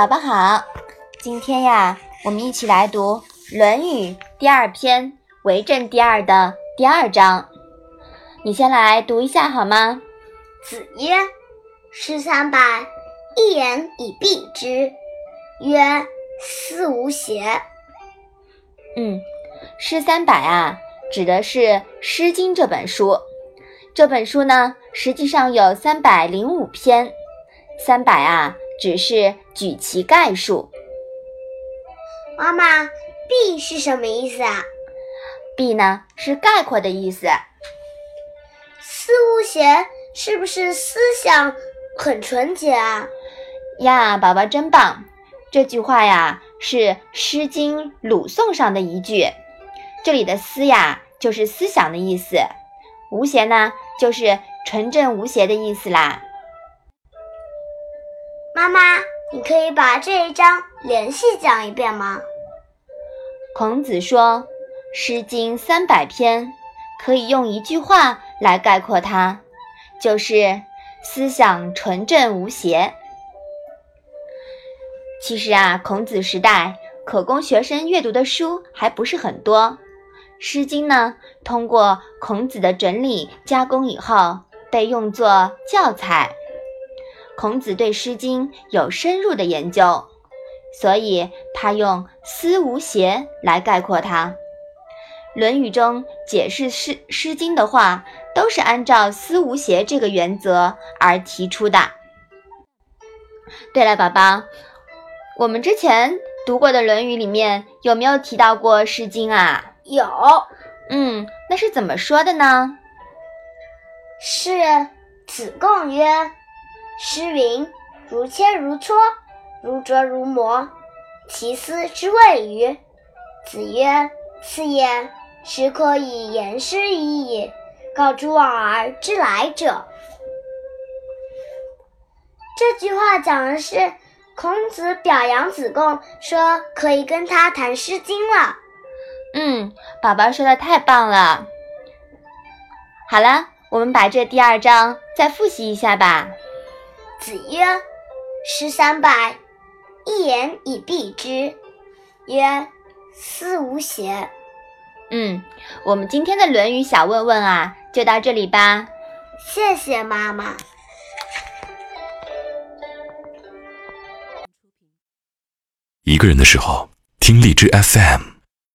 宝宝好，今天呀，我们一起来读《论语》第二篇《为政第二》的第二章。你先来读一下好吗？子曰：“诗三百，一言以蔽之。”曰：“思无邪。”嗯，诗三百啊，指的是《诗经》这本书。这本书呢，实际上有三百零五篇。三百啊，只是举其概述。妈妈，“蔽”是什么意思啊？“蔽”呢，是概括的意思。思无邪，是不是思想很纯洁啊？呀，宝宝真棒！这句话呀，是《诗经·鲁颂》上的一句。这里的“思”呀，就是思想的意思；“无邪”呢，就是纯正无邪的意思啦。妈妈，你可以把这一章连续讲一遍吗？孔子说，《诗经》三百篇，可以用一句话来概括它，就是思想纯正无邪。其实啊，孔子时代可供学生阅读的书还不是很多，《诗经》呢，通过孔子的整理加工以后，被用作教材。孔子对《诗经》有深入的研究，所以他用“思无邪”来概括它。《论语》中解释《诗诗经》的话，都是按照“思无邪”这个原则而提出的。对了，宝宝。我们之前读过的《论语》里面有没有提到过《诗经》啊？有。嗯，那是怎么说的呢？是子贡曰：“诗云：‘如切如磋，如琢如磨，其斯之谓与？’”子曰：“次也，始可以言诗已矣，告诸往而知来者。”这句话讲的是。孔子表扬子贡，说可以跟他谈《诗经》了。嗯，宝宝说的太棒了。好了，我们把这第二章再复习一下吧。子曰：“诗三百，一言以蔽之。”曰：“思无邪。”嗯，我们今天的《论语》小问问啊，就到这里吧。谢谢妈妈。一个人的时候，听荔枝 FM。